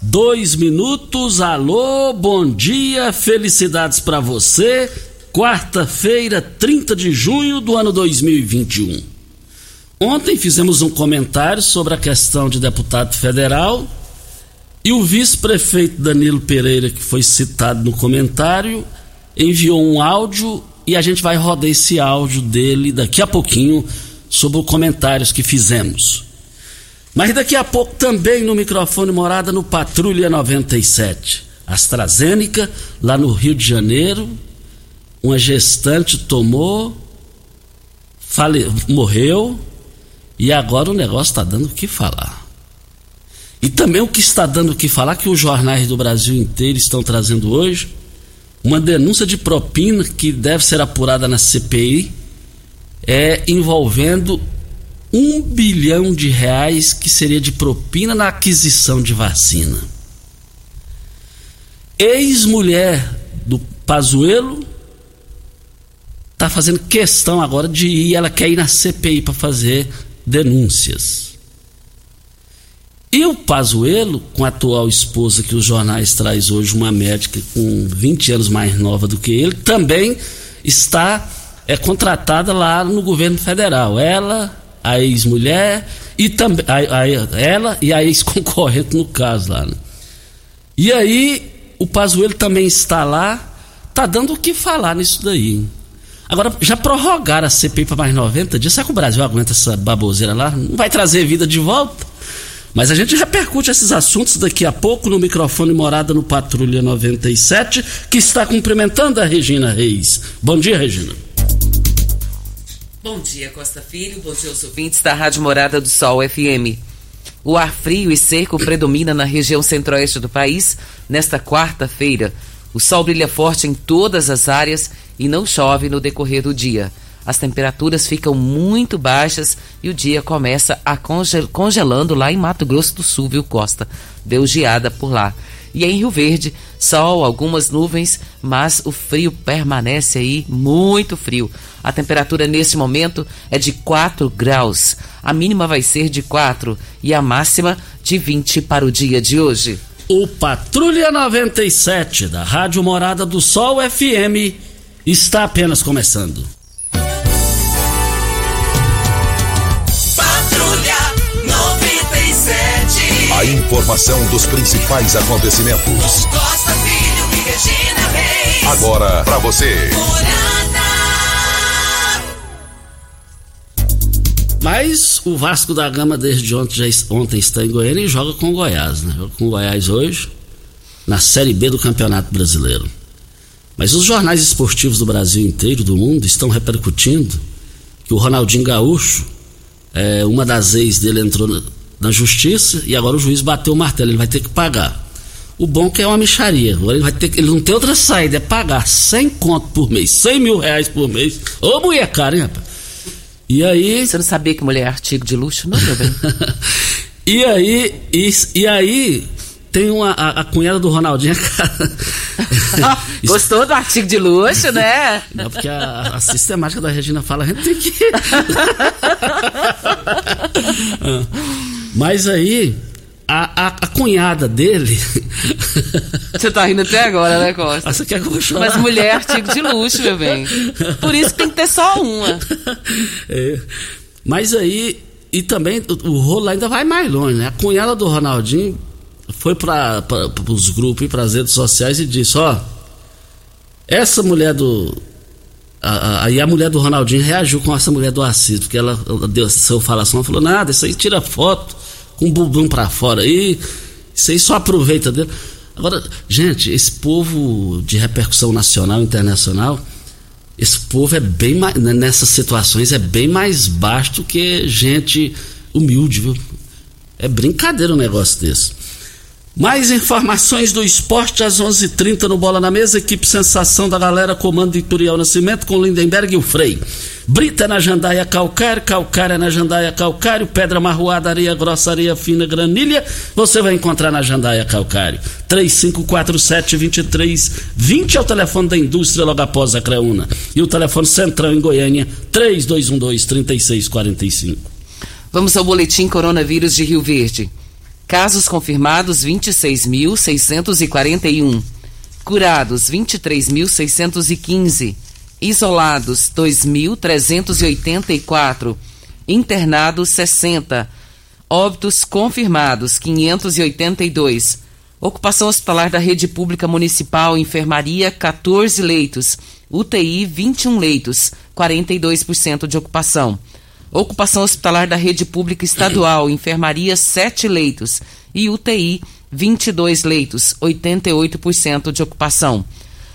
dois minutos. Alô, bom dia, felicidades para você. Quarta-feira, 30 de junho do ano 2021. Ontem fizemos um comentário sobre a questão de deputado federal e o vice-prefeito Danilo Pereira, que foi citado no comentário, enviou um áudio e a gente vai rodar esse áudio dele daqui a pouquinho sobre os comentários que fizemos. Mas daqui a pouco também no microfone morada no Patrulha 97. AstraZeneca, lá no Rio de Janeiro, uma gestante tomou, fale, morreu, e agora o negócio está dando o que falar. E também o que está dando o que falar, que os jornais do Brasil inteiro estão trazendo hoje, uma denúncia de propina que deve ser apurada na CPI, é envolvendo um bilhão de reais que seria de propina na aquisição de vacina. Ex-mulher do Pazuello está fazendo questão agora de ir, ela quer ir na CPI para fazer denúncias. E o Pazuello, com a atual esposa que os jornais traz hoje, uma médica com 20 anos mais nova do que ele, também está é contratada lá no governo federal. Ela, a ex-mulher e também ela e a ex-concorrente no caso lá. Né? E aí o Pazuello também está lá, tá dando o que falar nisso daí. Agora, já prorrogaram a CPI para mais 90 dias. Será que o Brasil aguenta essa baboseira lá? Não vai trazer vida de volta? Mas a gente repercute esses assuntos daqui a pouco no microfone Morada no Patrulha 97, que está cumprimentando a Regina Reis. Bom dia, Regina. Bom dia, Costa Filho. Bom dia aos ouvintes da Rádio Morada do Sol FM. O ar frio e seco predomina na região centro-oeste do país nesta quarta-feira. O sol brilha forte em todas as áreas e não chove no decorrer do dia. As temperaturas ficam muito baixas e o dia começa a congel congelando lá em Mato Grosso do Sul, viu, Costa? Deu geada por lá. E em Rio Verde, sol, algumas nuvens, mas o frio permanece aí muito frio. A temperatura neste momento é de 4 graus. A mínima vai ser de 4 e a máxima de 20 para o dia de hoje. O Patrulha 97 da Rádio Morada do Sol FM está apenas começando. A informação dos principais acontecimentos. Costa Filho e Regina Reis. Agora para você. Mas o Vasco da Gama desde ontem, já, ontem está em Goiânia e joga com o Goiás, né? Joga com o Goiás hoje na Série B do Campeonato Brasileiro. Mas os jornais esportivos do Brasil inteiro, do mundo, estão repercutindo que o Ronaldinho Gaúcho é, uma das ex dele entrou na, na justiça e agora o juiz bateu o martelo, ele vai ter que pagar. O bom que é uma micharia. Agora ele vai ter ele não tem outra saída, é pagar 100 conto por mês, 100 mil reais por mês. Ô mulher cara, hein, rapaz? E aí. Você não sabia que mulher é artigo de luxo, não, meu bem? e aí, e, e aí, tem uma, a, a cunhada do Ronaldinho. Gostou do artigo de luxo, né? Não, porque a, a sistemática da Regina fala, a gente tem que. Mas aí, a, a, a, cunhada dele. Você tá rindo até agora, né, Costa? Ah, você quer que eu vou chorar? Mas mulher é artigo de luxo, meu bem. Por isso tem que ter só uma. É. Mas aí, e também o, o rolo ainda vai mais longe, né? A cunhada do Ronaldinho foi para os grupos e para as redes sociais e disse: Ó, essa mulher do. Aí a, a, mulher do Ronaldinho reagiu com essa mulher do Assis, porque ela deu seu falação, falou: nada, isso aí tira foto com o bumbum para fora aí, isso aí só aproveita dele. Agora, gente, esse povo de repercussão nacional e internacional, esse povo é bem mais, né, nessas situações é bem mais baixo que gente humilde, viu? É brincadeira um negócio desse. Mais informações do esporte às 11:30 h 30 no Bola na Mesa. Equipe Sensação da Galera, comando Ituriel Nascimento com Lindenberg e o Frei. Brita na Jandaia Calcário, Calcária na Jandaia Calcário, Pedra Marroada, Areia Grossa, Areia Fina, Granilha. Você vai encontrar na Jandaia Calcário. 3547-2320 é o telefone da indústria logo após a Creuna. E o telefone central em Goiânia, 3212-3645. Vamos ao boletim Coronavírus de Rio Verde. Casos confirmados 26.641. Curados 23.615. Isolados 2.384. Internados 60. Óbitos confirmados 582. Ocupação hospitalar da rede pública municipal, enfermaria 14 leitos, UTI 21 leitos, 42% de ocupação. Ocupação hospitalar da rede pública estadual, enfermaria 7 leitos e UTI 22 leitos, 88% de ocupação.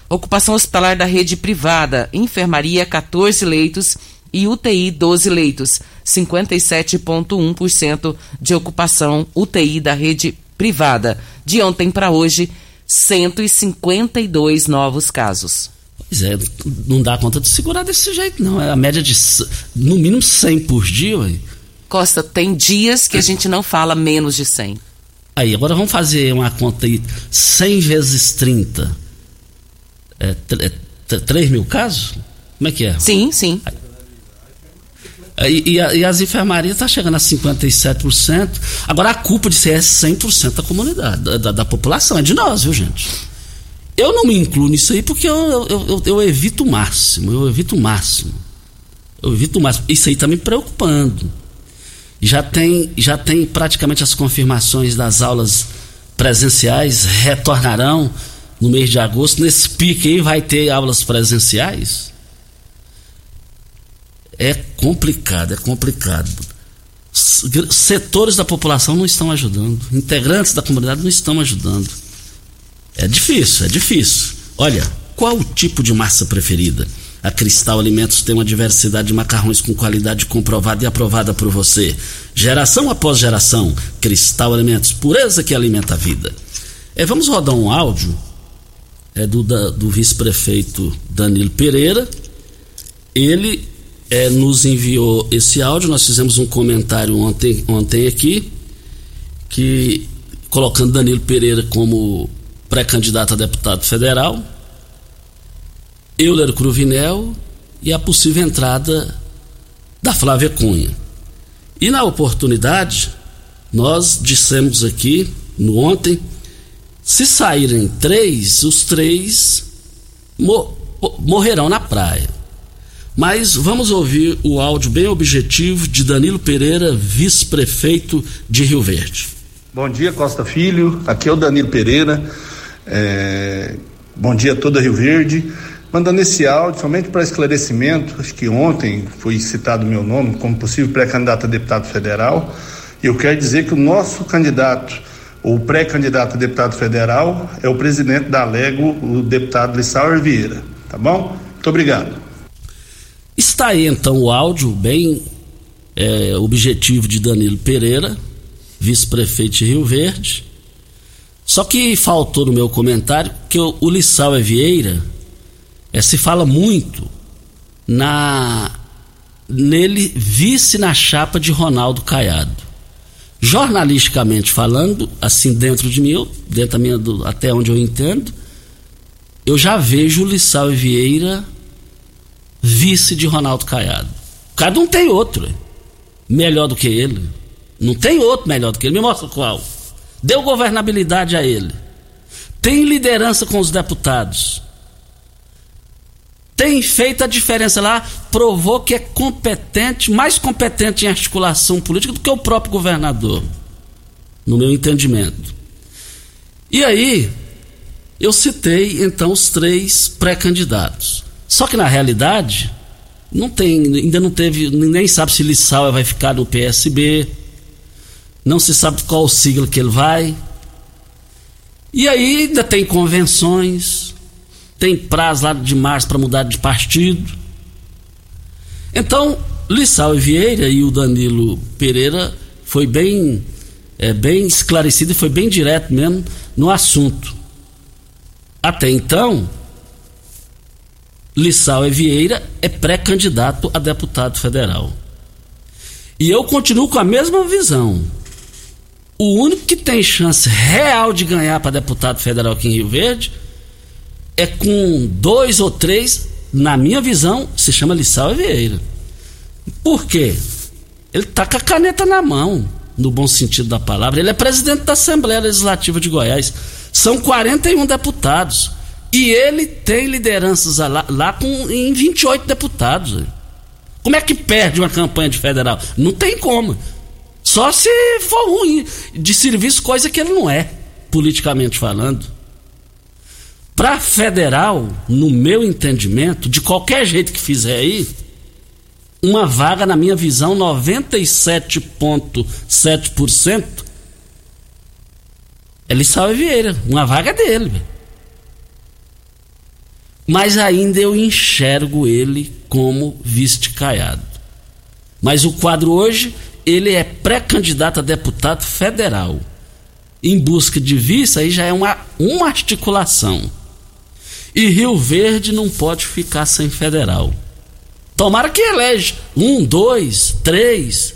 Ocupação hospitalar da rede privada, enfermaria 14 leitos e UTI 12 leitos, 57,1% de ocupação UTI da rede privada. De ontem para hoje, 152 novos casos. Pois é, não dá conta de segurar desse jeito, não. É a média de no mínimo 100 por dia, ué. Costa, tem dias que a gente não fala menos de 100. Aí, agora vamos fazer uma conta aí. 100 vezes 30. É, é 3 mil casos? Como é que é? Sim, sim. E, e, e, as enfermarias estão tá chegando a 57%. Agora a culpa de ser é 100% da comunidade, da, da, da população, é de nós, viu, gente? Eu não me incluo nisso aí porque eu, eu, eu, eu evito o máximo, eu evito o máximo. Eu evito o máximo. Isso aí está me preocupando. Já tem, já tem praticamente as confirmações das aulas presenciais retornarão no mês de agosto. Nesse pique aí vai ter aulas presenciais. É complicado, é complicado. Setores da população não estão ajudando, integrantes da comunidade não estão ajudando. É difícil, é difícil. Olha, qual o tipo de massa preferida? A Cristal Alimentos tem uma diversidade de macarrões com qualidade comprovada e aprovada por você. Geração após geração, Cristal Alimentos, pureza que alimenta a vida. É, vamos rodar um áudio é, do, do vice-prefeito Danilo Pereira. Ele é, nos enviou esse áudio, nós fizemos um comentário ontem, ontem aqui, que colocando Danilo Pereira como pré-candidato a deputado federal, Euler Cruvinel e a possível entrada da Flávia Cunha. E na oportunidade, nós dissemos aqui, no ontem, se saírem três, os três morrerão na praia. Mas vamos ouvir o áudio bem objetivo de Danilo Pereira, vice-prefeito de Rio Verde. Bom dia, Costa Filho. Aqui é o Danilo Pereira é, bom dia a toda Rio Verde. Mandando esse áudio somente para esclarecimento, acho que ontem foi citado meu nome como possível pré-candidato a deputado federal. E eu quero dizer que o nosso candidato, o pré-candidato a deputado federal, é o presidente da Lego, o deputado Lissauer Vieira. Tá bom? Muito obrigado. Está aí então o áudio bem é objetivo de Danilo Pereira, vice-prefeito de Rio Verde. Só que faltou no meu comentário que o, o Lissau Vieira é, se fala muito na nele vice na chapa de Ronaldo Caiado. Jornalisticamente falando, assim dentro de mim, dentro da minha, do, até onde eu entendo, eu já vejo o Lissau Vieira vice de Ronaldo Caiado. Cada um tem outro melhor do que ele. Não tem outro melhor do que ele. Me mostra qual. Deu governabilidade a ele. Tem liderança com os deputados tem feito a diferença lá, provou que é competente, mais competente em articulação política do que o próprio governador, no meu entendimento. E aí, eu citei então os três pré-candidatos. Só que na realidade, não tem, ainda não teve, nem sabe se Lissau vai ficar no PSB, não se sabe qual sigla que ele vai. E aí ainda tem convenções, tem prazo lá de março para mudar de partido. Então, Lissau e Vieira e o Danilo Pereira foi bem, é, bem esclarecido e foi bem direto mesmo no assunto. Até então, Lissau e Vieira é pré-candidato a deputado federal. E eu continuo com a mesma visão. O único que tem chance real de ganhar para deputado federal aqui em Rio Verde é com dois ou três, na minha visão, se chama Lissau Vieira. Por quê? Ele tá com a caneta na mão, no bom sentido da palavra. Ele é presidente da Assembleia Legislativa de Goiás. São 41 deputados. E ele tem lideranças lá, lá com, em 28 deputados. Como é que perde uma campanha de federal? Não tem como. Só se for ruim de serviço, coisa que ele não é, politicamente falando. Para federal, no meu entendimento, de qualquer jeito que fizer aí, uma vaga, na minha visão, 97,7% é Lissau Vieira. Uma vaga dele. Mas ainda eu enxergo ele como vice-caiado. Mas o quadro hoje, ele é pré-candidato a deputado federal. Em busca de vice, aí já é uma, uma articulação. E Rio Verde não pode ficar sem federal. Tomara que elege um, dois, três,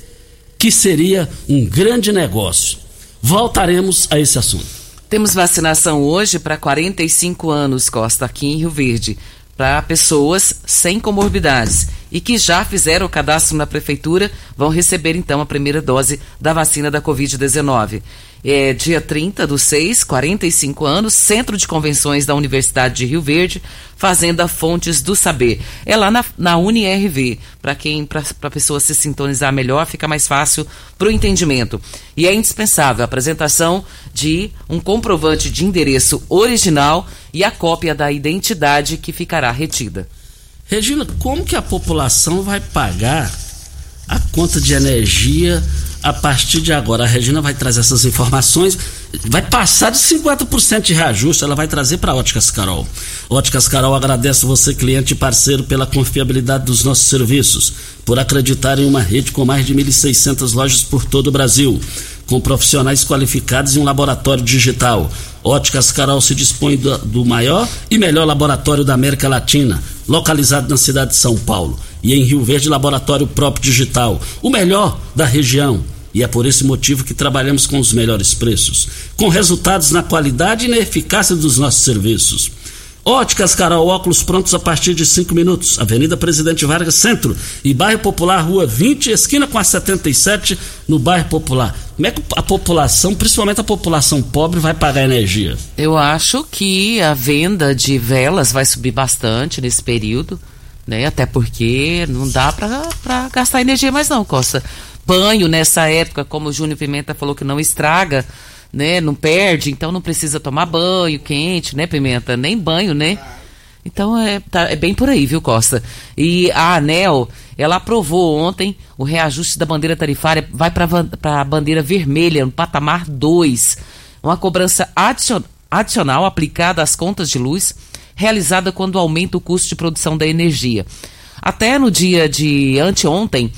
que seria um grande negócio. Voltaremos a esse assunto. Temos vacinação hoje para 45 anos, Costa, aqui em Rio Verde, para pessoas sem comorbidades e que já fizeram o cadastro na prefeitura vão receber então a primeira dose da vacina da Covid-19 é, dia 30 do 6, 45 anos, Centro de Convenções da Universidade de Rio Verde, Fazenda Fontes do Saber. É lá na, na UniRV, para quem, para a pessoa se sintonizar melhor, fica mais fácil para o entendimento. E é indispensável a apresentação de um comprovante de endereço original e a cópia da identidade que ficará retida. Regina, como que a população vai pagar a conta de energia a partir de agora. A Regina vai trazer essas informações, vai passar de 50% de reajuste, ela vai trazer para Óticas Carol. Óticas Carol agradece você, cliente e parceiro, pela confiabilidade dos nossos serviços, por acreditar em uma rede com mais de 1.600 lojas por todo o Brasil, com profissionais qualificados e um laboratório digital. Óticas Carol se dispõe do, do maior e melhor laboratório da América Latina, localizado na cidade de São Paulo. E em Rio Verde, laboratório próprio digital, o melhor da região e é por esse motivo que trabalhamos com os melhores preços, com resultados na qualidade e na eficácia dos nossos serviços. Óticas Carol, óculos prontos a partir de 5 minutos. Avenida Presidente Vargas Centro e Bairro Popular, Rua 20, esquina com a 77, no Bairro Popular. Como é que a população, principalmente a população pobre, vai pagar energia? Eu acho que a venda de velas vai subir bastante nesse período, né? Até porque não dá para gastar energia mais não, Costa banho nessa época, como o Júnior Pimenta falou que não estraga, né? Não perde, então não precisa tomar banho quente, né, Pimenta? Nem banho, né? Então é, tá, é bem por aí, viu, Costa? E a ANEL, ela aprovou ontem o reajuste da bandeira tarifária, vai para a bandeira vermelha, no patamar 2. Uma cobrança adicional aplicada às contas de luz, realizada quando aumenta o custo de produção da energia. Até no dia de anteontem,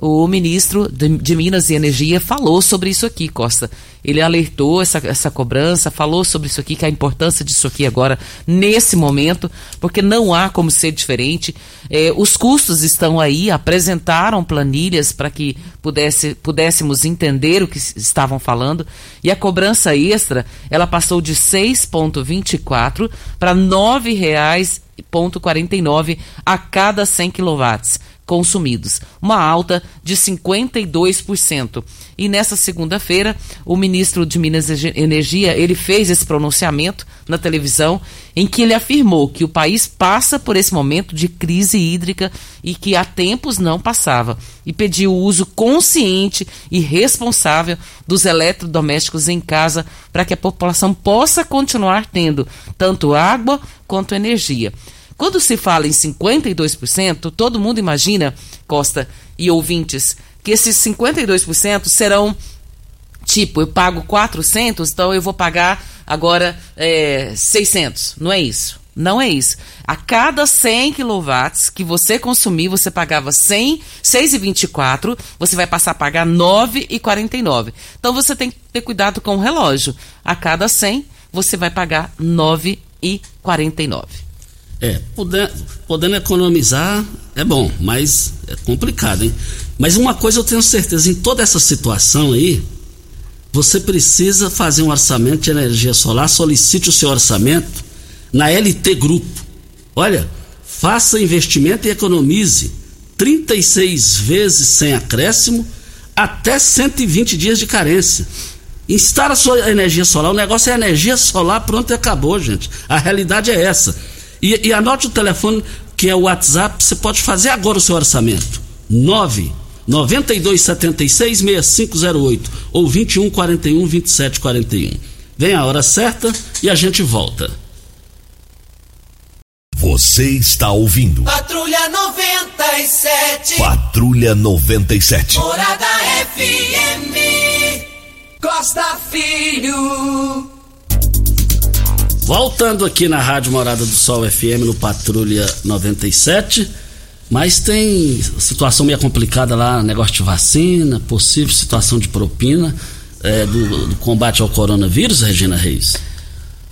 o ministro de, de, Minas e Energia falou sobre isso aqui, Costa. Ele alertou essa, essa cobrança, falou sobre isso aqui, que a importância disso aqui agora, nesse momento, porque não há como ser diferente. É, os custos estão aí, apresentaram planilhas para que pudesse, pudéssemos entender o que estavam falando, e a cobrança extra, ela passou de 6,24 para R$ 9,49 a cada 100 quilowatts consumidos, uma alta de 52%. E nessa segunda-feira, o ministro de Minas e Energia, ele fez esse pronunciamento na televisão em que ele afirmou que o país passa por esse momento de crise hídrica e que há tempos não passava e pediu o uso consciente e responsável dos eletrodomésticos em casa para que a população possa continuar tendo tanto água quanto energia. Quando se fala em 52%, todo mundo imagina, Costa e ouvintes, que esses 52% serão tipo, eu pago 400, então eu vou pagar agora é, 600. Não é isso. Não é isso. A cada 100 quilowatts que você consumir, você pagava 100, 6,24, você vai passar a pagar 9,49. Então você tem que ter cuidado com o relógio. A cada 100, você vai pagar 9,49. É, podendo economizar é bom, mas é complicado, hein? Mas uma coisa eu tenho certeza, em toda essa situação aí, você precisa fazer um orçamento de energia solar, solicite o seu orçamento na LT Grupo. Olha, faça investimento e economize 36 vezes sem acréscimo, até 120 dias de carência. Instala a sua energia solar, o negócio é energia solar, pronto e acabou, gente. A realidade é essa. E, e anote o telefone que é o WhatsApp, você pode fazer agora o seu orçamento. 9 9276 6508 ou 21 41 27 41. Vem a hora certa e a gente volta. Você está ouvindo. Patrulha 97. Patrulha 97. Morada FM. Costa Filho. Voltando aqui na Rádio Morada do Sol FM no Patrulha 97, mas tem situação meio complicada lá, negócio de vacina, possível situação de propina é, do, do, combate ao coronavírus, Regina Reis.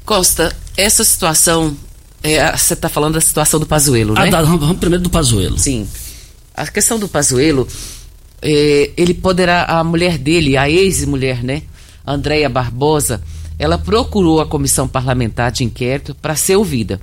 Costa, essa situação, é, você está falando da situação do Pazuelo, né? Ah, vamos primeiro do Pazuelo. Sim. A questão do Pazuelo, é, ele poderá, a mulher dele, a ex-mulher, né, Andréia Barbosa, ela procurou a comissão parlamentar de inquérito para ser ouvida.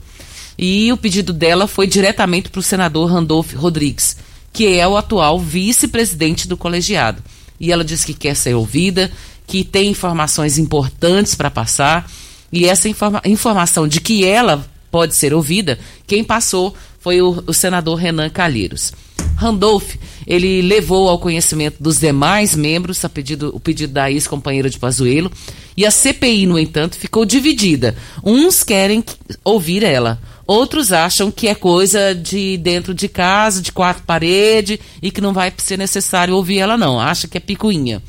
E o pedido dela foi diretamente para o senador Randolph Rodrigues, que é o atual vice-presidente do colegiado. E ela disse que quer ser ouvida, que tem informações importantes para passar, e essa informa informação de que ela pode ser ouvida, quem passou foi o, o senador Renan Calheiros. Randolph, ele levou ao conhecimento dos demais membros pedido, o pedido da ex-companheira de Pazuello, e a CPI, no entanto, ficou dividida. Uns querem ouvir ela, outros acham que é coisa de dentro de casa, de quatro paredes, e que não vai ser necessário ouvir ela, não. Acha que é picuinha.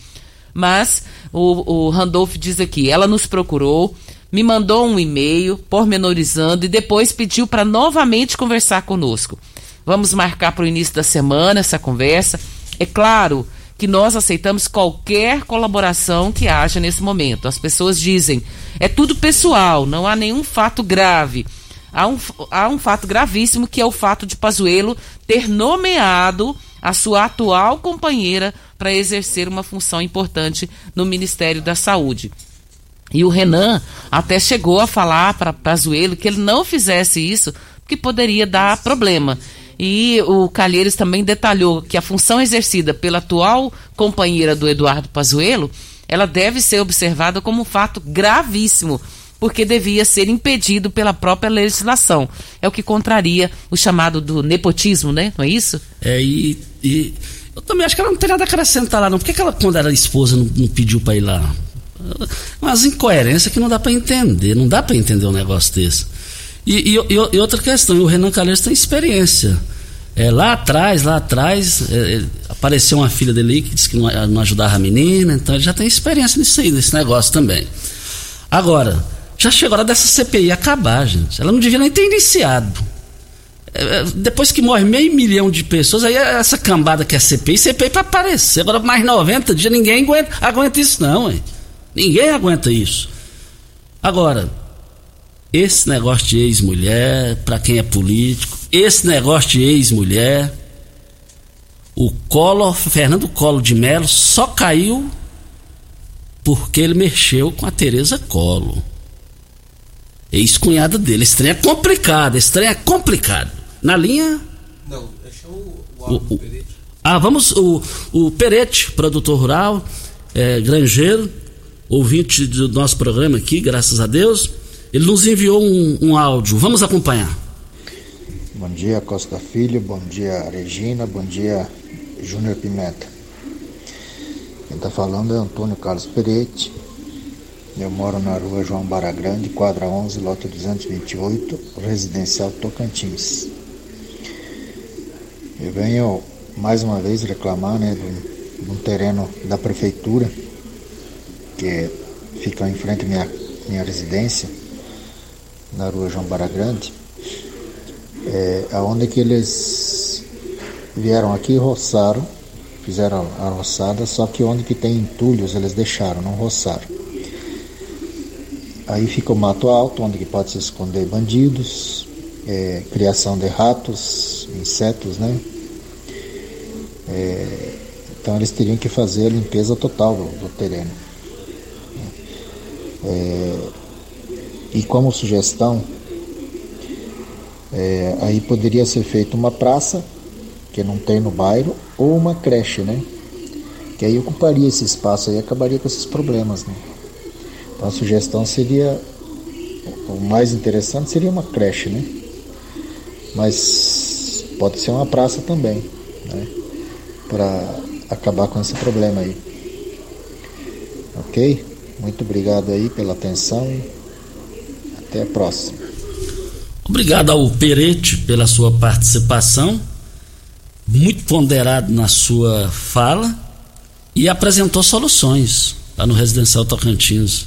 Mas o, o Randolph diz aqui: ela nos procurou, me mandou um e-mail pormenorizando e depois pediu para novamente conversar conosco. Vamos marcar para o início da semana essa conversa. É claro que nós aceitamos qualquer colaboração que haja nesse momento. As pessoas dizem, é tudo pessoal, não há nenhum fato grave. Há um, há um fato gravíssimo que é o fato de Pazuello ter nomeado a sua atual companheira para exercer uma função importante no Ministério da Saúde. E o Renan até chegou a falar para Pazuello que ele não fizesse isso, porque poderia dar problema. E o Calheiros também detalhou que a função exercida pela atual companheira do Eduardo Pazuello, ela deve ser observada como um fato gravíssimo, porque devia ser impedido pela própria legislação. É o que contraria o chamado do nepotismo, né? Não é isso? É, e, e eu também acho que ela não tem nada a acrescentar lá, não. Por que, que ela, quando era esposa, não, não pediu para ir lá? Umas incoerências que não dá para entender, não dá para entender um negócio desse. E, e, e, outra questão, o Renan Calheiros tem experiência. É, lá atrás, lá atrás, é, é, apareceu uma filha dele que disse que não, não, ajudava a menina, então ele já tem experiência nisso aí, nesse negócio também. Agora, já chegou a hora dessa CPI acabar, gente. Ela não devia nem ter iniciado. é, depois que morre meio milhão de pessoas, aí essa cambada que é CPI, CPI para aparecer. Agora, mais 90 dias, ninguém aguenta, aguenta isso, não, hein? Ninguém aguenta isso. Agora, esse negócio de ex-mulher, para quem é político, esse negócio de ex-mulher, o Colo, Fernando Colo de Mello só caiu porque ele mexeu com a Tereza Colo. Ex-cunhada dele. Esse trem é complicado, esse trem é complicado. Na linha. Não, deixa o, o, o, o Ah, vamos. O, o Perete, produtor rural, é, granjeiro, ouvinte do nosso programa aqui, graças a Deus. Ele nos enviou um, um áudio. Vamos acompanhar. Bom dia, Costa Filho. Bom dia, Regina. Bom dia, Júnior Pimenta. Quem está falando é Antônio Carlos Peretti. Eu moro na rua João Baragrande, quadra 11, lote 228, residencial Tocantins. Eu venho mais uma vez reclamar né, de, um, terreno da prefeitura que fica em frente à minha, minha residência, na rua João Baragrande, é, aonde que eles vieram aqui e roçaram, fizeram a roçada, só que onde que tem entulhos eles deixaram, não roçaram. Aí fica o mato alto, onde que pode se esconder bandidos, é, criação de ratos, insetos, né? É, então eles teriam que fazer a limpeza total do, do terreno. É, e como sugestão, é, aí poderia ser feita uma praça, que não tem no bairro, ou uma creche, né? Que aí ocuparia esse espaço e acabaria com esses problemas, né? Então a sugestão seria, o mais interessante seria uma creche, né? Mas pode ser uma praça também, né? Para acabar com esse problema aí. Ok? Muito obrigado aí pela atenção até a próxima. Obrigado ao Perete pela sua participação, muito ponderado na sua fala e apresentou soluções lá no Residencial Tocantins.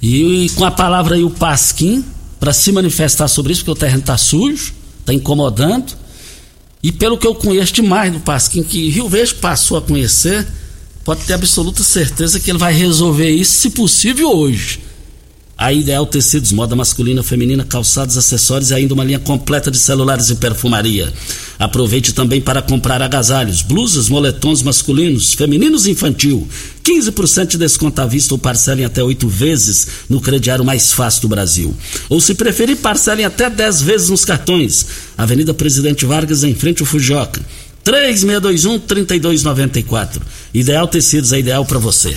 E, com a palavra aí o Pasquim, para se manifestar sobre isso, porque o terreno está sujo, está incomodando. E pelo que eu conheço demais do Pasquim, que Rio Verde passou a conhecer, pode ter absoluta certeza que ele vai resolver isso, se possível, hoje. A Ideal Tecidos, moda masculina, feminina, calçados, acessórios e ainda uma linha completa de celulares e perfumaria. Aproveite também para comprar agasalhos, blusas, moletons masculinos, femininos e infantil. 15% de desconto à vista ou parcelem até oito vezes no crediário mais fácil do Brasil. Ou se preferir, parcelem até 10 vezes nos cartões. Avenida Presidente Vargas, em frente ao Fujoca. 3621-3294. Ideal Tecidos é ideal para você.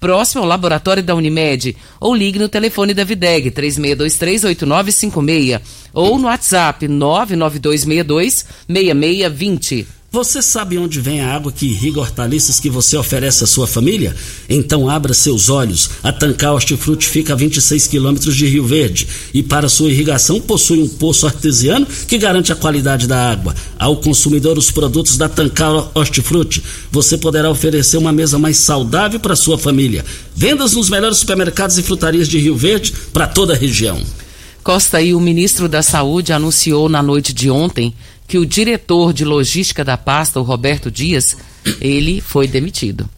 próximo ao laboratório da Unimed, ou ligue no telefone da Videg 36238956 ou no WhatsApp 99262 6620. Você sabe onde vem a água que irriga hortaliças que você oferece à sua família? Então abra seus olhos. A Tancar Hortifruti fica a 26 quilômetros de Rio Verde e para sua irrigação possui um poço artesiano que garante a qualidade da água. Ao consumidor os produtos da Tancar Hortifruti, você poderá oferecer uma mesa mais saudável para sua família. Vendas nos melhores supermercados e frutarias de Rio Verde para toda a região. Costa e o ministro da Saúde anunciou na noite de ontem que o diretor de logística da pasta, o Roberto Dias, ele foi demitido.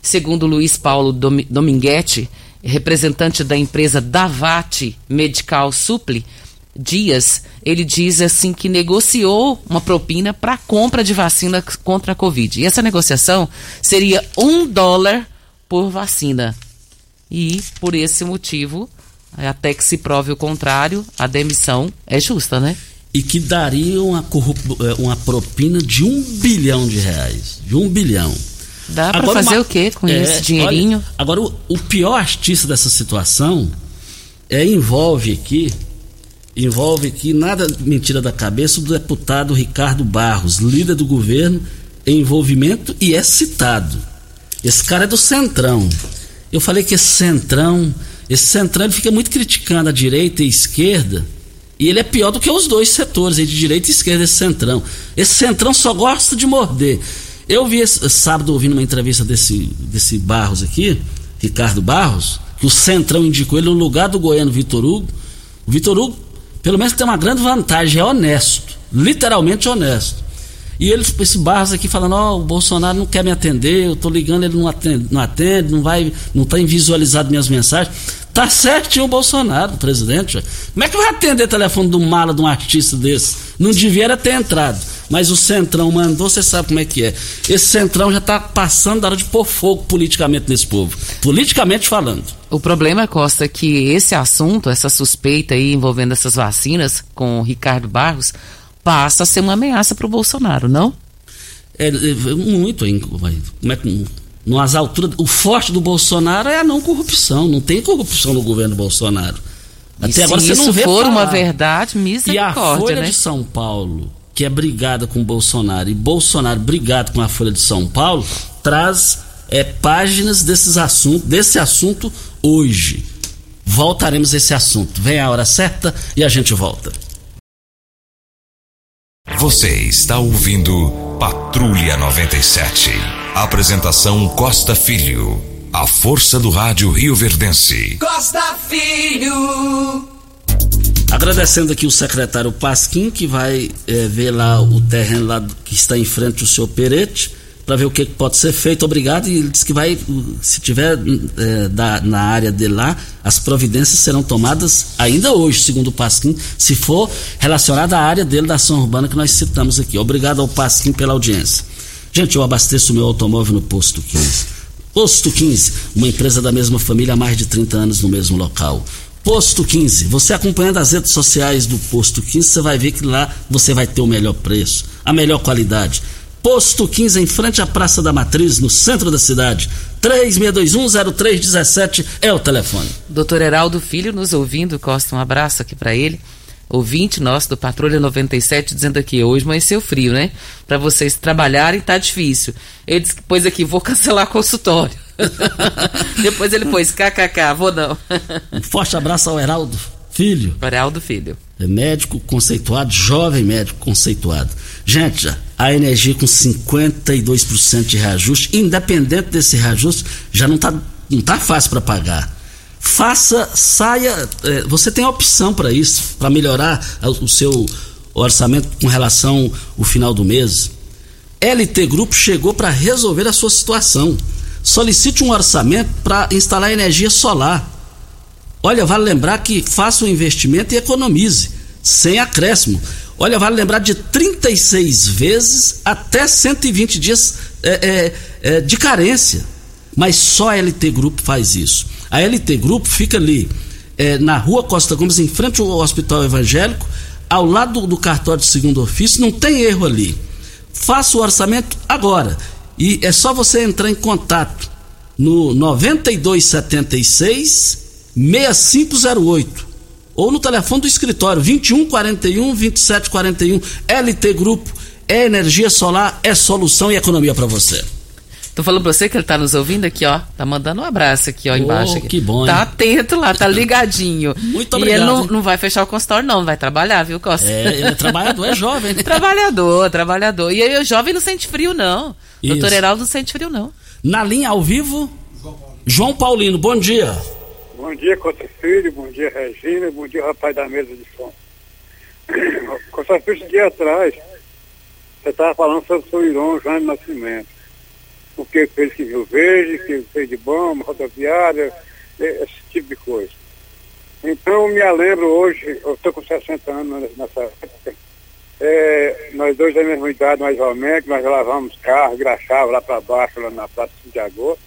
Segundo Luiz Paulo Dominguete, representante da empresa Davate Medical Supply, Dias, ele diz assim que negociou uma propina para compra de vacina contra a Covid. E essa negociação seria um dólar por vacina. E por esse motivo, até que se prove o contrário, a demissão é justa, né? E que daria uma, eh, uma propina de um bilhão de reais. De um bilhão. Dá para fazer uma, o que com é, esse dinheirinho? Olha, agora, o, o, pior artista dessa situação é envolve aqui, envolve aqui, nada mentira da cabeça, do deputado Ricardo Barros, líder do governo, envolvimento e é citado. Esse cara é do Centrão. Eu falei que esse Centrão, esse Centrão ele fica muito criticando a direita e a esquerda. E ele é pior do que os dois setores, de direita e esquerda, esse Centrão. Esse Centrão só gosta de morder. Eu vi esse, sábado ouvindo uma entrevista desse, desse Barros aqui, Ricardo Barros, que o Centrão indicou ele no lugar do goiano Vitor Hugo. O Vitor Hugo, pelo menos, tem uma grande vantagem, é honesto. Literalmente honesto. E ele, esse Barros aqui falando, ó, oh, o Bolsonaro não quer me atender, eu tô ligando, ele não atende, não atende, não vai, não tem visualizado minhas mensagens. Tá certinho o Bolsonaro, presidente. Como é que vai atender o telefone do mala de um artista desse? Não devia ter entrado. Mas o Centrão mandou, você sabe como é que é. Esse Centrão já está passando da hora de pôr fogo politicamente nesse povo. Politicamente falando. O problema, Costa, é que esse assunto, essa suspeita aí envolvendo essas vacinas com o Ricardo Barros, passa a ser uma ameaça para o Bolsonaro, não? É, é muito, hein? Como é que nas alturas, o forte do Bolsonaro é a não corrupção. Não tem corrupção no governo Bolsonaro. Até e agora se você não vê for falar. uma verdade, misericórdia, E a Folha né? de São Paulo, que é brigada com Bolsonaro, e Bolsonaro brigado com a Folha de São Paulo, traz é, páginas desses assuntos, desse assunto hoje. Voltaremos a esse assunto. Vem a hora certa e a gente volta. Você está ouvindo Patrulha 97. Apresentação Costa Filho. A força do rádio Rio Verdense. Costa Filho. Agradecendo aqui o secretário Pasquim, que vai é, ver lá o terreno lá que está em frente ao seu Perete para ver o que pode ser feito. Obrigado. E ele disse que vai, se tiver é, da, na área de lá, as providências serão tomadas ainda hoje, segundo o Pasquim, se for relacionada à área dele da ação urbana que nós citamos aqui. Obrigado ao Pasquim pela audiência. Gente, eu abasteço meu automóvel no Posto 15. Posto 15, uma empresa da mesma família há mais de 30 anos no mesmo local. Posto 15, você acompanhando as redes sociais do Posto 15, você vai ver que lá você vai ter o melhor preço, a melhor qualidade Posto 15, em frente à Praça da Matriz, no centro da cidade. 36210317 é o telefone. Doutor Heraldo Filho nos ouvindo, Costa, um abraço aqui para ele. Ouvinte nosso do Patrulha 97 dizendo aqui, hoje amanheceu frio, né? Para vocês trabalharem tá difícil. Ele disse que pôs aqui, vou cancelar consultório. Depois ele pôs, kkk, vou não. um forte abraço ao Heraldo Filho. Heraldo Filho. É médico conceituado, jovem médico conceituado. Gente, a energia com 52% de reajuste, independente desse reajuste, já não está não tá fácil para pagar. Faça, saia, é, você tem opção para isso, para melhorar o seu orçamento com relação ao final do mês. LT Grupo chegou para resolver a sua situação. Solicite um orçamento para instalar energia solar Olha, vale lembrar que faça um investimento e economize, sem acréscimo. Olha, vale lembrar de 36 vezes até 120 dias é, é, é, de carência. Mas só a LT Grupo faz isso. A LT Grupo fica ali é, na rua Costa Gomes, em frente ao Hospital Evangélico, ao lado do, cartório de segundo ofício, não tem erro ali. Faça o orçamento agora. E é só você entrar em contato no 9276 6508 ou no telefone do escritório 2141 2741 LT Grupo é energia solar, é solução e economia para você. Tô falando pra você que ele tá nos ouvindo aqui, ó. Tá mandando um abraço aqui, ó, embaixo. Aqui. Que bom, Tá hein? atento lá, tá ligadinho. Muito obrigado. E ele não, não vai fechar o consultório, não, vai trabalhar, viu, Costa? É, ele é trabalhador, é jovem. Né? trabalhador, trabalhador. E aí, o jovem não sente frio, não. Isso. Doutor Heraldo não sente frio, não. Na linha ao vivo, João Paulino, bom dia. Bom dia, Costa Filho, bom dia, Regina, bom dia, rapaz da mesa de som. Costa Filho, um dia atrás, você estava falando sobre o seu irmão, João de Nascimento. O que fez que Rio Verde, que fez de bomba, rodoviária, esse tipo de coisa. Então, me lembro hoje, eu estou com 60 anos nessa época, é, nós dois da mesma idade, mais ou menos, nós lavamos carro, graxava lá para baixo, lá na Praça de Agosto.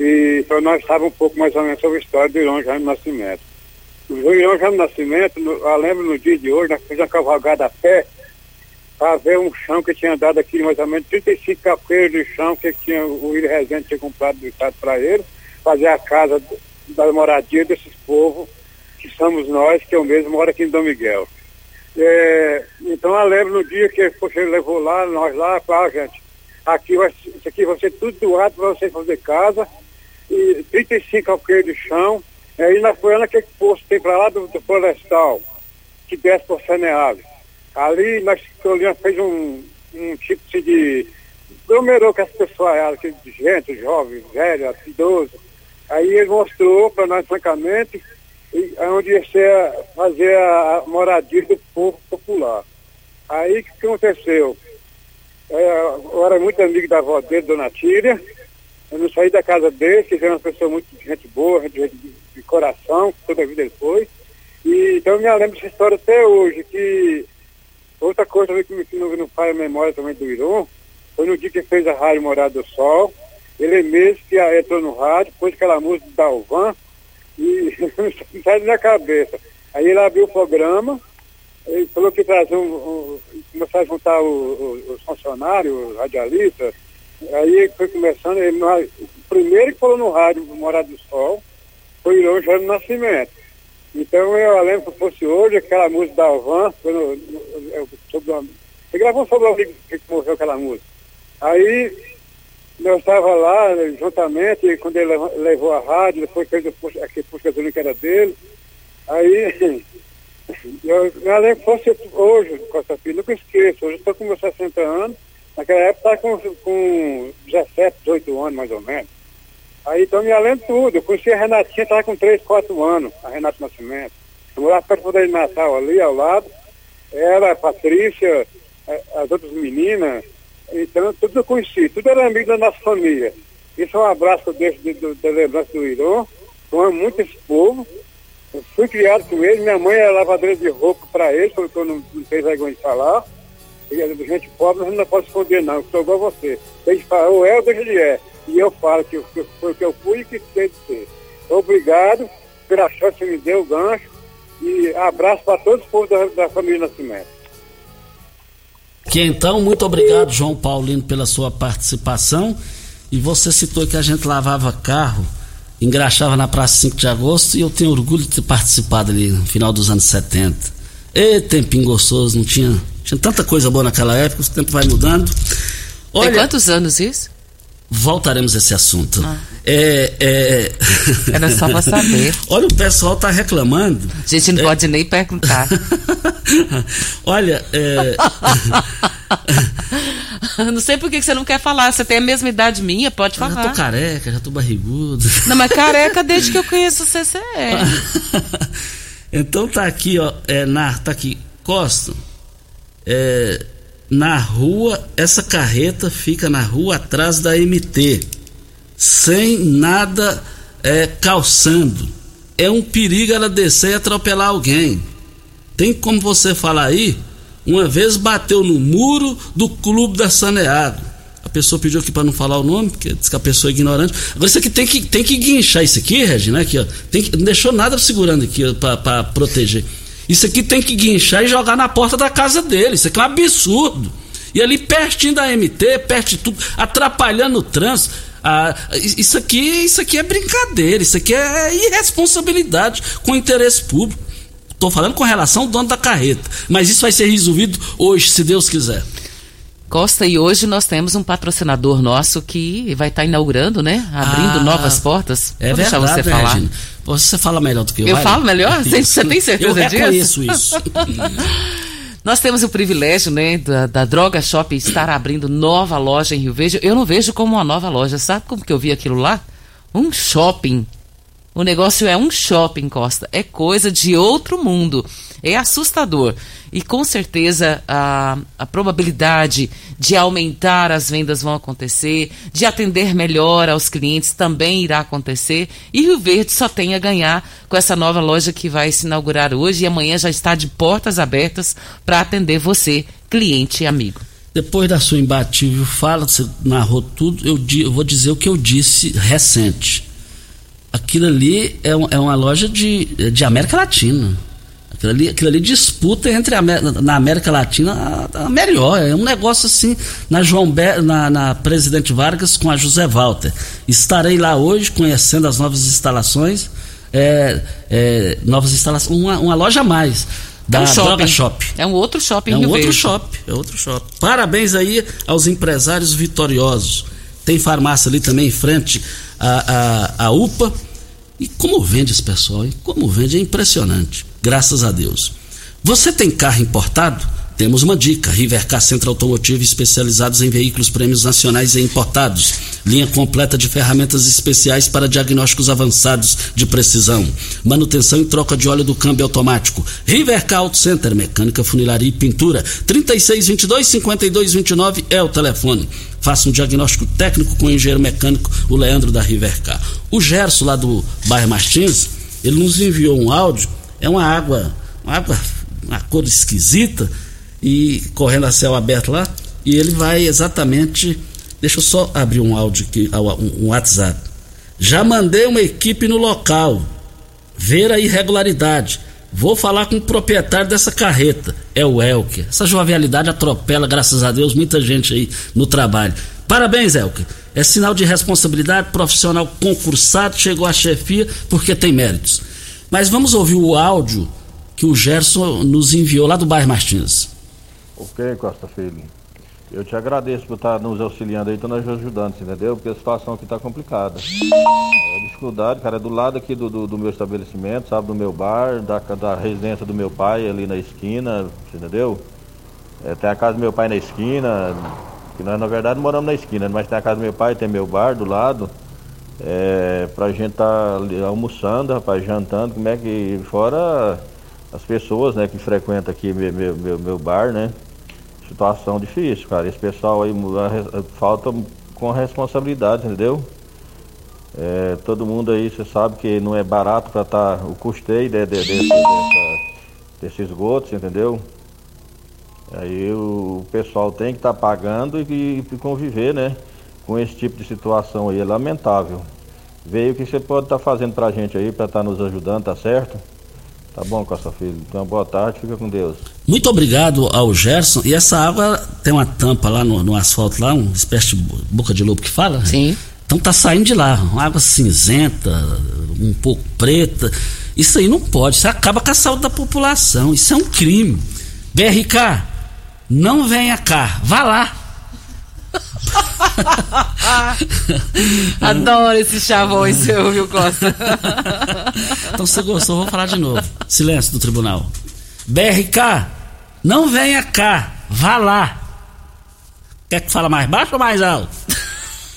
E então nós estávamos um pouco mais ou menos sobre a história do Irão Jaime Nascimento. O Irão Jaime Nascimento, no, eu lembro no dia de hoje, nós fizemos uma cavalgada a pé para ver um chão que tinha dado aqui mais ou menos 35 capoeiras de chão que tinha, o Willi Rezende tinha comprado do Estado para ele, fazer a casa da moradia desses povos, que somos nós, que eu mesmo moro aqui em Dom Miguel. É, então eu lembro no dia que ele levou lá, nós lá, claro, gente, aqui vai, isso aqui vai ser tudo doado para você fazer casa, e 35 alqueires de chão, aí na Poiana aquele posto tem para lá do, do Florestal, que desce por Saneave. Ali nós escolhemos, fez um, um tipo de. aglomerou com as pessoas, que gente, jovem, velho, idoso. Aí ele mostrou para nós, francamente, onde ia ser fazer a moradia do povo popular. Aí o que aconteceu? É, eu era muito amigo da avó dele, Dona Tíria. Eu não saí da casa dele, que era uma pessoa muito gente boa, gente de, de coração, toda a vida ele foi. E, então eu me lembro dessa história até hoje, que outra coisa que, me, não, não faz a memória também do Iron, foi no dia que fez a Rádio Morada do Sol, ele mesmo que entrou no rádio, pôs aquela música da Alvan, e não sai da cabeça. Aí ele abriu o programa, ele falou que trazia um, um, começar a juntar o, o, os funcionários, os radialistas, aí foi começando, ele, o primeiro que falou no rádio, Morado do Sol, foi o Irão Jânio Nascimento. Então eu lembro que fosse hoje, aquela música da Alvan, quando, sobre uma, ele gravou sobre o amigo que morreu aquela música. Aí nós estava lá juntamente, quando ele levou, a rádio, depois fez aquele posto gasolina que era dele. Aí eu, eu lembro que fosse hoje, Costa Filho, nunca esqueço, hoje estou com meus 60 anos, naquela época estava com, com 17, 18 anos mais ou menos. Aí então me lembro tudo, eu conheci a Renatinha, estava com 3, 4 anos, a Renata Nascimento. Eu morava perto da Natal ali, ao lado. Ela, a Patrícia, as outras meninas, então tudo eu conheci, tudo era amigo da nossa família. Isso é um abraço desse, do, da lembrança do Irô, eu amo muito esse povo. Eu fui criado com ele, minha mãe era lavadora de roupa para ele, porque eu não, não tenho vergonha de falar. E a gente pobre, não pode esconder não, eu sou igual a você. Tem que falar, ou é ou deixa de é. E eu falo que foi o que eu fui e que tem de ser. Obrigado pela chance que me deu, o gancho. E abraço para todos os povos da, da família Nascimento. Que então, muito obrigado, João Paulino, pela sua participação. E você citou que a gente lavava carro, engraxava na Praça 5 de Agosto, e eu tenho orgulho de ter participado ali no final dos anos 70. E tempinho gostoso, não tinha, tinha tanta coisa boa naquela época, o tempo vai mudando. Olha, Tem quantos anos isso? Voltaremos a esse assunto. Ah. É, é... Era só pra saber. Olha, o pessoal tá reclamando. A gente não é... pode nem perguntar. Olha, é... não sei por que você não quer falar. Você tem a mesma idade minha, pode falar. já tô careca, já tô barrigudo. Não, mas careca desde que eu conheço você é. então tá aqui, ó. É, na, tá aqui. Costa. É, na rua, essa carreta fica na rua atrás da MT, sem nada é, calçando. É um perigo ela descer e atropelar alguém. Tem como você falar aí? Uma vez bateu no muro do clube da Saneado. A pessoa pediu aqui para não falar o nome, porque diz que a pessoa é ignorante. Agora isso aqui tem que, tem que guinchar isso aqui, Regina, aqui, ó. Tem que, não deixou nada segurando aqui para proteger. Isso aqui tem que guinchar e jogar na porta da casa dele. Isso aqui é um absurdo. E ali pertinho da MT, perto de tudo, atrapalhando o trânsito. Ah, isso aqui, isso aqui é brincadeira, isso aqui é irresponsabilidade com o interesse público. Estou falando com relação ao dono da carreta. Mas isso vai ser resolvido hoje, se Deus quiser. Costa, e hoje nós temos um patrocinador nosso que vai estar tá inaugurando, né? Abrindo ah, novas portas. É Vou verdade, você falar. Regina. Você fala melhor do que eu. Eu falo melhor? Você, você tem certeza eu disso? Eu reconheço isso. Nós temos o privilégio, né, da, da, Droga Shop estar abrindo nova loja em Rio Verde. Eu não vejo como uma nova loja. Sabe como que eu vi aquilo lá? Um shopping o negócio é um shopping, Costa. É coisa de outro mundo. É assustador. E com certeza a, a probabilidade de aumentar as vendas vão acontecer, de atender melhor aos clientes também irá acontecer. E Rio Verde só tem a ganhar com essa nova loja que vai se inaugurar hoje e amanhã já está de portas abertas para atender você, cliente e amigo. Depois da sua imbatível fala, você narrou tudo, eu, eu vou dizer o que eu disse recente aquilo ali é, um, é uma loja de, de América Latina. Aquilo ali, aquilo ali disputa entre a, na América Latina a, a, melhor. É um negócio assim na João Be, na, na Presidente Vargas com a José Walter. Estarei lá hoje conhecendo as novas instalações. É, é, novas instalações, uma, uma loja a mais. da é um shopping. Shop. É um outro shopping É um Rio outro Verde. shopping, é outro shopping. Parabéns aí aos empresários vitoriosos. Tem farmácia ali também em frente à, à, à UPA. E como vende esse pessoal, hein? Como vende, é impressionante. Graças a Deus. Você tem carro importado? Temos uma dica: Rivercar Centro Automotivo especializados em veículos prêmios nacionais e importados. Linha completa de ferramentas especiais para diagnósticos avançados de precisão. Manutenção e troca de óleo do câmbio automático. Rivercar Auto Center, mecânica, funilaria e pintura. 3622-5229 é o telefone. Faça um diagnóstico técnico com o engenheiro mecânico, o Leandro da Rivercar. O Gerson, lá do bairro Martins, ele nos enviou um áudio. É uma água, uma água, uma cor esquisita e correndo a céu aberto lá. E ele vai exatamente. Deixa eu só abrir um áudio aqui, um, um WhatsApp. Já mandei uma equipe no local ver a irregularidade. Vou falar com o proprietário dessa carreta. É o Elker. Essa jovialidade atropela, graças a Deus, muita gente aí no trabalho. Parabéns, Elker. É sinal de responsabilidade, profissional concursado, chegou à chefia porque tem méritos. Mas vamos ouvir o áudio que o Gerson nos enviou lá do bairro Martins. Ok, Costa Filho. Eu te agradeço por estar nos auxiliando aí, estou nos ajudando, entendeu? Porque a situação aqui está complicada. É, dificuldade, cara, é do lado aqui do, do, do, meu estabelecimento, sabe, do meu bar, da, da residência do meu pai ali na esquina, entendeu? É, tem a casa do meu pai na esquina, que nós na verdade moramos na esquina, mas tem a casa do meu pai, tem meu bar do lado. É, pra gente estar tá almoçando, rapaz, jantando, como é que. Fora as pessoas né, que frequentam aqui meu, meu, meu bar, né? Situação difícil, cara. Esse pessoal aí falta com responsabilidade, entendeu? É, todo mundo aí, você sabe que não é barato para estar tá, o custeio de, de, de, dessa, desse esgoto, entendeu? Aí o pessoal tem que estar tá pagando e, e, conviver, né? Com esse tipo de situação aí, é lamentável. Veio o que você pode estar tá fazendo pra gente aí, para estar tá nos ajudando, tá certo? Tá bom, Costa Filho. Então, boa tarde, fica com Deus. Muito obrigado ao Gerson. E essa água tem uma tampa lá no, no asfalto, lá, uma espécie de boca de lobo que fala? Sim. Então tá saindo de lá, uma água cinzenta, um pouco preta. Isso aí não pode, isso acaba com a saúde da população. Isso é um crime. BRK, não venha cá, vá lá. Adoro esse chavão seu, viu, Costa? então, se gostou, vou falar de novo. Silêncio do tribunal. BRK, não venha cá, vá lá. Quer que fala mais baixo ou mais alto?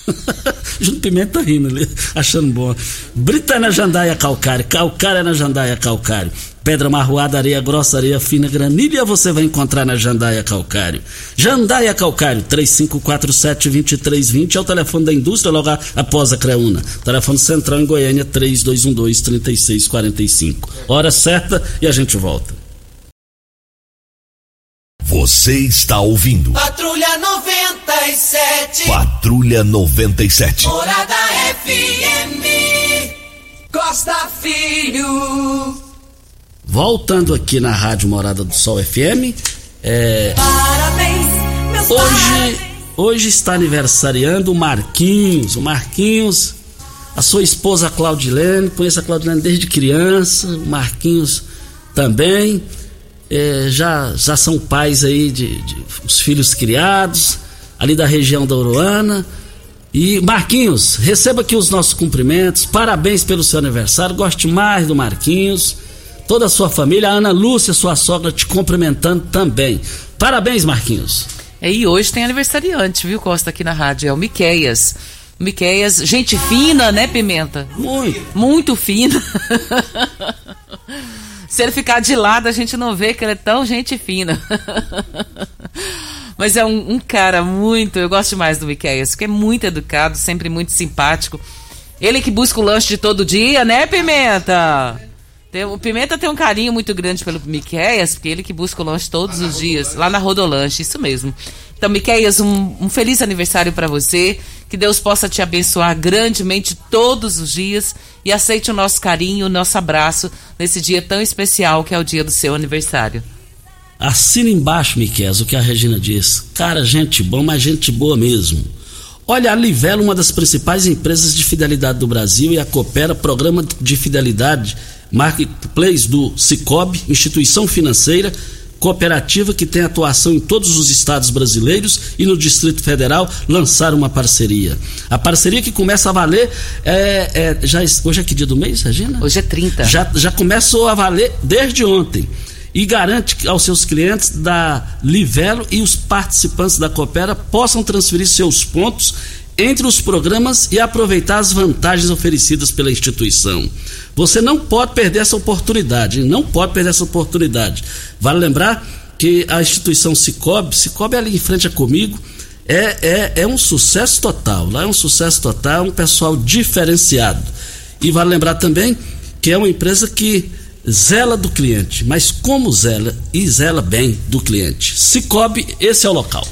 Júnior Pimenta tá rindo ali, achando bom. Britânia Jandaia Calcário, Calcária na Jandaia Calcário. Pedra marroada, areia grossa, areia fina, granilha você vai encontrar na Jandaia Calcário. Jandaia Calcário, 3547-2320 é o telefone da indústria logo após a Creuna. Telefone central em Goiânia, 3212-3645. Hora certa e a gente volta. Você está ouvindo. Patrulha 97. Patrulha 97. Morada FM. Costa Filho. Voltando aqui na Rádio Morada do Sol FM. É, parabéns, meus hoje, parabéns. hoje está aniversariando o Marquinhos. O Marquinhos, a sua esposa Claudilene. Conheço a Claudilene desde criança. O Marquinhos também. É, já, já são pais aí de, de, os filhos criados ali da região da Uruana. E Marquinhos, receba aqui os nossos cumprimentos. Parabéns pelo seu aniversário. Goste mais do Marquinhos. Toda a sua família, a Ana Lúcia, sua sogra, te cumprimentando também. Parabéns, Marquinhos. É, e hoje tem aniversariante, viu, Costa, aqui na rádio. É o Miqueias. Miqueias, gente fina, né, Pimenta? Muito. Muito fina. Se ele ficar de lado, a gente não vê que ele é tão gente fina. Mas é um, um, cara muito. Eu gosto demais do Miqueias, porque é muito educado, sempre muito simpático. Ele que busca o lanche de todo dia, né, Pimenta? Tem, o Pimenta tem um carinho muito grande pelo Miqueias, porque ele que busca o lanche todos os dias, lá na Rodolanche, isso mesmo. Então, Miqueias, um, um feliz aniversário para você. Que Deus possa te abençoar grandemente todos os dias e aceite o nosso carinho, o nosso abraço nesse dia tão especial que é o dia do seu aniversário. Assina embaixo, Miquel, o que a Regina diz. Cara, gente boa, mas gente boa mesmo. Olha, a Livelo, uma das principais empresas de fidelidade do Brasil, e a Coopera, programa de fidelidade Marketplace do Cicobi, instituição financeira cooperativa que tem atuação em todos os estados brasileiros e no Distrito Federal lançaram uma parceria. A parceria que começa a valer é, é, já hoje é que dia do mês, Regina? Hoje é 30. Já, já começou a valer desde ontem e garante aos seus clientes da Livelo e os participantes da Coopera possam transferir seus pontos entre os programas e aproveitar as vantagens oferecidas pela instituição. Você não pode perder essa oportunidade, não pode perder essa oportunidade. Vale lembrar que a instituição Cicobi, Cicobi ali em frente a comigo, é, é, é um sucesso total. Lá é um sucesso total, um pessoal diferenciado. E vale lembrar também que é uma empresa que zela do cliente, mas como zela e zela bem do cliente. Cicobi, esse é o local.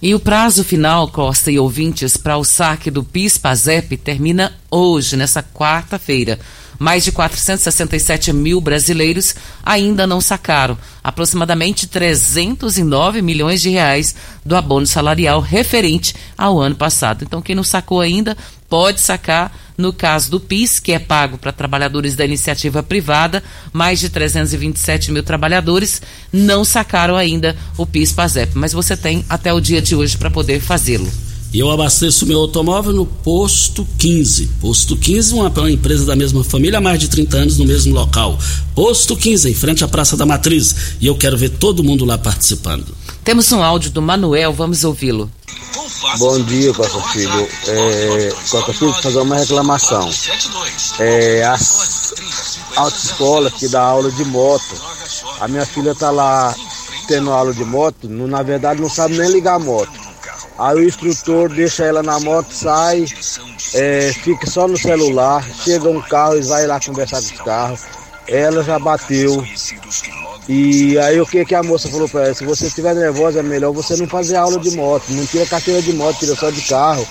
E o prazo final, Costa e ouvintes, para o saque do PIS-PASEP termina hoje, nessa quarta-feira. Mais de 467 mil brasileiros ainda não sacaram aproximadamente 309 milhões de reais do abono salarial referente ao ano passado. Então, quem não sacou ainda, pode sacar. No caso do PIS, que é pago para trabalhadores da iniciativa privada, mais de 327 mil trabalhadores não sacaram ainda o PIS-PASEP. Mas você tem até o dia de hoje para poder fazê-lo. E eu abasteço meu automóvel no Posto 15. Posto 15, uma, uma empresa da mesma família há mais de 30 anos no mesmo local. Posto 15, em frente à Praça da Matriz. E eu quero ver todo mundo lá participando. Temos um áudio do Manuel, vamos ouvi-lo. Bom dia, Costa Filho. É, Costa Filho, fazer uma reclamação. É, as autoescolas que dá aula de moto. A minha filha tá lá tendo aula de moto, na verdade não sabe nem ligar a moto. Aí o instrutor deixa ela na moto, sai, é, fica só no celular, chega um carro e vai lá conversar com os carros. Ela já bateu. E aí o que, que a moça falou para ela? Se você estiver nervosa, é melhor você não fazer aula de moto, não tira carteira de moto, tira só de carro.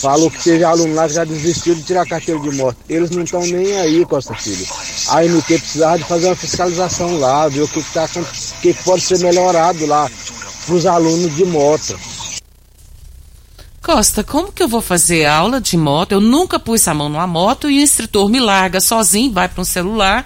Falou que teve aluno lá que já desistiu de tirar carteira de moto. Eles não estão nem aí, Costa Filho. A ANT precisava de fazer uma fiscalização lá, ver o que, que, tá, que pode ser melhorado lá para os alunos de moto. Costa, como que eu vou fazer aula de moto? Eu nunca pus a mão numa moto e o instrutor me larga sozinho, vai para um celular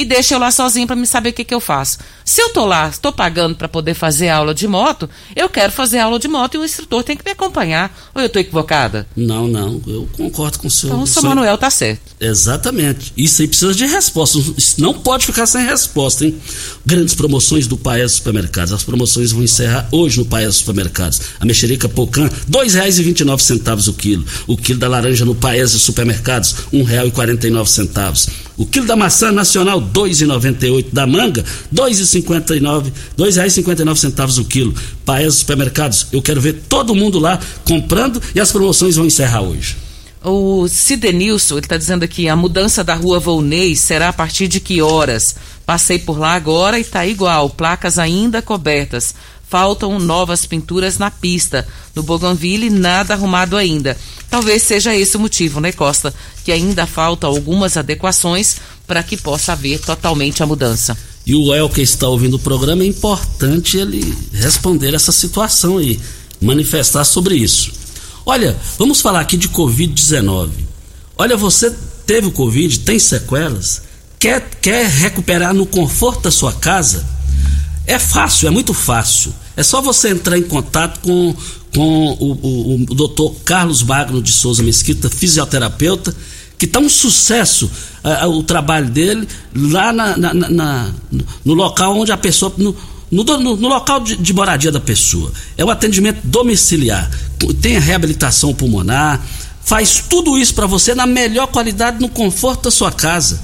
e deixa eu lá sozinho para me saber o que, que eu faço. Se eu tô lá, estou pagando para poder fazer aula de moto, eu quero fazer aula de moto e o instrutor tem que me acompanhar. Ou eu estou equivocada? Não, não, eu concordo com o senhor. Então o senhor Manuel tá certo. Exatamente. Isso aí precisa de resposta. Isso não pode ficar sem resposta, hein? Grandes promoções do Paes Supermercados. As promoções vão encerrar hoje no Paes Supermercados. A mexerica Pocan, R$ 2,29 o quilo. O quilo da laranja no Paes Supermercados, R$ 1,49. O quilo da maçã nacional, R$ 2,98. Da manga, R$ 2,59. R$ 2,59 o quilo. Paes Supermercados. Eu quero ver todo mundo lá comprando e as promoções vão encerrar hoje. O Cidenilson, ele está dizendo aqui, a mudança da rua Volney será a partir de que horas? Passei por lá agora e está igual, placas ainda cobertas. Faltam novas pinturas na pista. No Bougainville, nada arrumado ainda. Talvez seja esse o motivo, né, Costa? Que ainda faltam algumas adequações para que possa haver totalmente a mudança. E o El que está ouvindo o programa, é importante ele responder essa situação aí, manifestar sobre isso. Olha, vamos falar aqui de Covid-19. Olha, você teve o Covid, tem sequelas, quer, quer recuperar no conforto da sua casa? É fácil, é muito fácil. É só você entrar em contato com, com o, o, o doutor Carlos Magno de Souza Mesquita, fisioterapeuta, que está um sucesso uh, o trabalho dele lá na, na, na, no local onde a pessoa. No, no, no, no local de, de, moradia da pessoa. É o atendimento domiciliar. Tem a reabilitação pulmonar, faz tudo isso para você na melhor qualidade, no conforto da sua casa.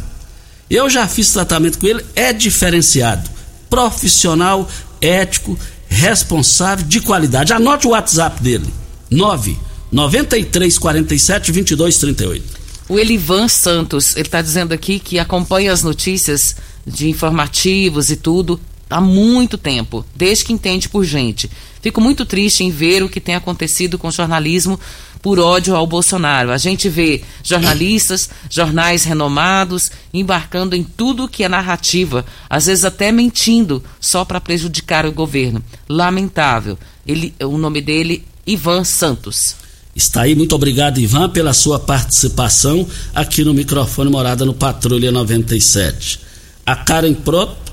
Eu já fiz tratamento com ele, é diferenciado. Profissional, ético, responsável, de qualidade. Anote o WhatsApp dele: 9 93 47 22 38. O Elivan Santos, ele está dizendo aqui que acompanha as notícias de informativos e tudo há muito tempo, desde que entende por gente. Fico muito triste em ver o que tem acontecido com o jornalismo por ódio ao Bolsonaro. A gente vê jornalistas, jornais renomados embarcando em tudo que é narrativa, às vezes até mentindo só para prejudicar o governo. Lamentável. Ele, o nome dele, Ivan Santos. Está aí, muito obrigado, Ivan, pela sua participação aqui no microfone Morada no Patrulha 97. A Karen Prop,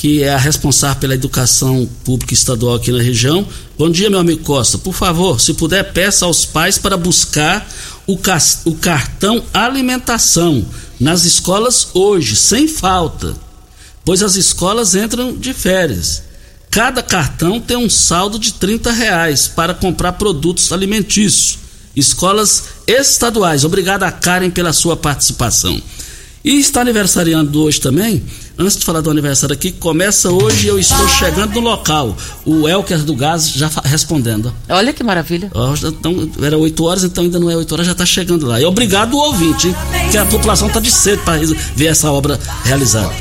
que é a responsável pela educação pública estadual aqui na região. Bom dia, meu amigo Costa. Por favor, se puder, peça aos pais para buscar o, o cartão alimentação nas escolas hoje, sem falta, pois as escolas entram de férias. Cada cartão tem um saldo de 30 reais para comprar produtos alimentícios escolas estaduais. Obrigado a Karen pela sua participação. E está aniversariando hoje também, antes de falar do aniversário aqui, começa hoje eu estou chegando no local. O Elker do Gás já respondendo. Olha que maravilha. Então, era 8 horas, então ainda não é 8 horas, já está chegando lá. E obrigado ao ouvinte, hein, que a população está de cedo para ver essa obra realizada.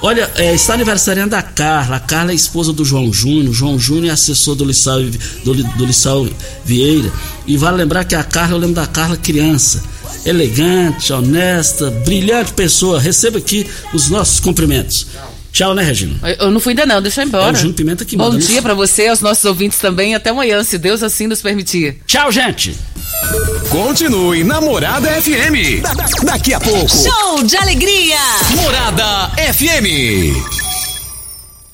Olha, é, está aniversariando a Carla. A Carla é esposa do João Júnior. João Júnior é assessor do Lissau, do, do Lissau Vieira. E vale lembrar que a Carla, eu lembro da Carla criança. Elegante, honesta, brilhante pessoa. Receba aqui os nossos cumprimentos. Tchau, né, Regina? Eu não fui ainda não, deixa eu ir embora. É o Júnior Pimenta que Bom dia para você, aos nossos ouvintes também. Até amanhã, se Deus assim nos permitir. Tchau, gente. Continue Namorada FM. Da, da, daqui a pouco. Show de alegria. Morada FM.